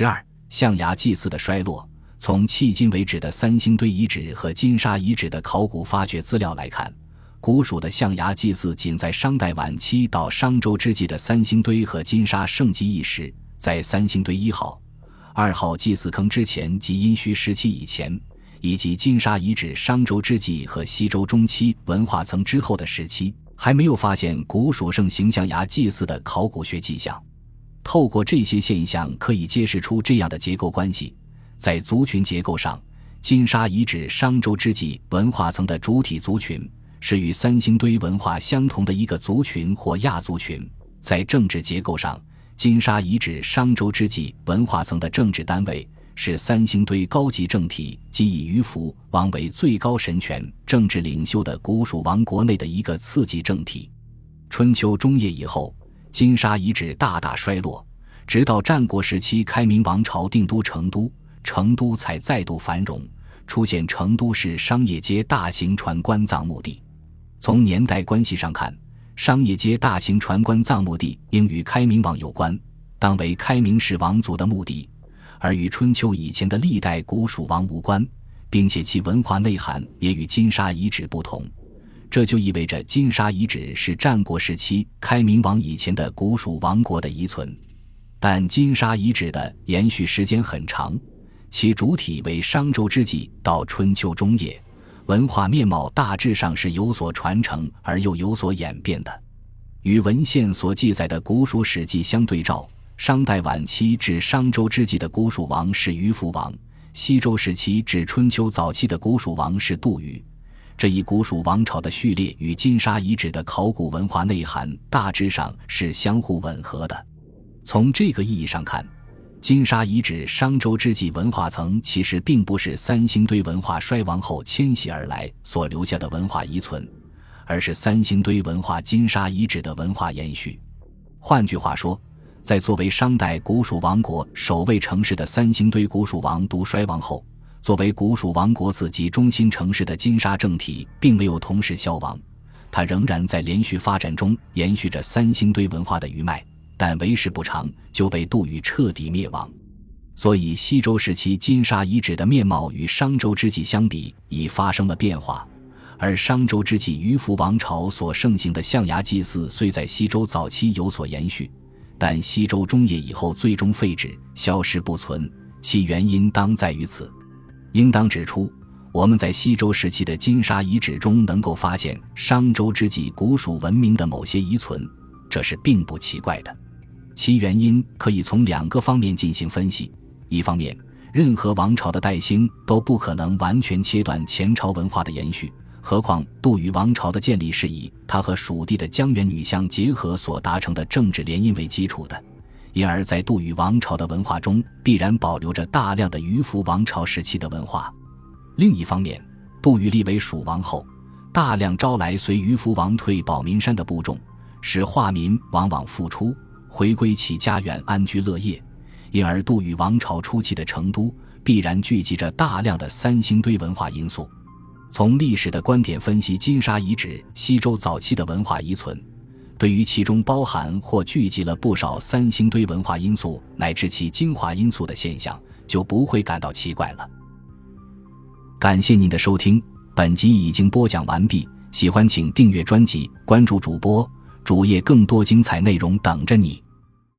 十二、象牙祭祀的衰落。从迄今为止的三星堆遗址和金沙遗址的考古发掘资料来看，古蜀的象牙祭祀仅在商代晚期到商周之际的三星堆和金沙盛极一时。在三星堆一号、二号祭祀坑之前及殷墟时期以前，以及金沙遗址商周之际和西周中期文化层之后的时期，还没有发现古蜀盛行象牙祭祀的考古学迹象。透过这些现象，可以揭示出这样的结构关系：在族群结构上，金沙遗址商周之际文化层的主体族群是与三星堆文化相同的一个族群或亚族群；在政治结构上，金沙遗址商周之际文化层的政治单位是三星堆高级政体，即以鱼凫王为最高神权政治领袖的古蜀王国内的一个次级政体。春秋中叶以后，金沙遗址大大衰落，直到战国时期开明王朝定都成都，成都才再度繁荣，出现成都市商业街大型船棺葬墓地。从年代关系上看。商业街大型船棺葬墓地应与开明王有关，当为开明氏王族的墓地，而与春秋以前的历代古蜀王无关，并且其文化内涵也与金沙遗址不同。这就意味着金沙遗址是战国时期开明王以前的古蜀王国的遗存。但金沙遗址的延续时间很长，其主体为商周之际到春秋中叶。文化面貌大致上是有所传承而又有所演变的，与文献所记载的古蜀史记相对照，商代晚期至商周之际的古蜀王是鱼凫王，西周时期至春秋早期的古蜀王是杜宇。这一古蜀王朝的序列与金沙遗址的考古文化内涵大致上是相互吻合的。从这个意义上看。金沙遗址商周之际文化层其实并不是三星堆文化衰亡后迁徙而来所留下的文化遗存，而是三星堆文化金沙遗址的文化延续。换句话说，在作为商代古蜀王国首位城市的三星堆古蜀王都衰亡后，作为古蜀王国自己中心城市的金沙政体并没有同时消亡，它仍然在连续发展中延续着三星堆文化的余脉。但为时不长，就被杜宇彻底灭亡。所以，西周时期金沙遗址的面貌与商周之际相比，已发生了变化。而商周之际鱼凫王朝所盛行的象牙祭祀，虽在西周早期有所延续，但西周中叶以后最终废止，消失不存。其原因当在于此。应当指出，我们在西周时期的金沙遗址中，能够发现商周之际古蜀文明的某些遗存，这是并不奇怪的。其原因可以从两个方面进行分析：一方面，任何王朝的代兴都不可能完全切断前朝文化的延续，何况杜宇王朝的建立是以他和蜀地的江源女相结合所达成的政治联姻为基础的，因而，在杜宇王朝的文化中必然保留着大量的鱼凫王朝时期的文化。另一方面，杜宇立为蜀王后，大量招来随鱼凫王退保民山的部众，使化民往往复出。回归其家园安居乐业，因而杜宇王朝初期的成都必然聚集着大量的三星堆文化因素。从历史的观点分析金沙遗址西周早期的文化遗存，对于其中包含或聚集了不少三星堆文化因素乃至其精华因素的现象，就不会感到奇怪了。感谢您的收听，本集已经播讲完毕。喜欢请订阅专辑，关注主播。主页更多精彩内容等着你。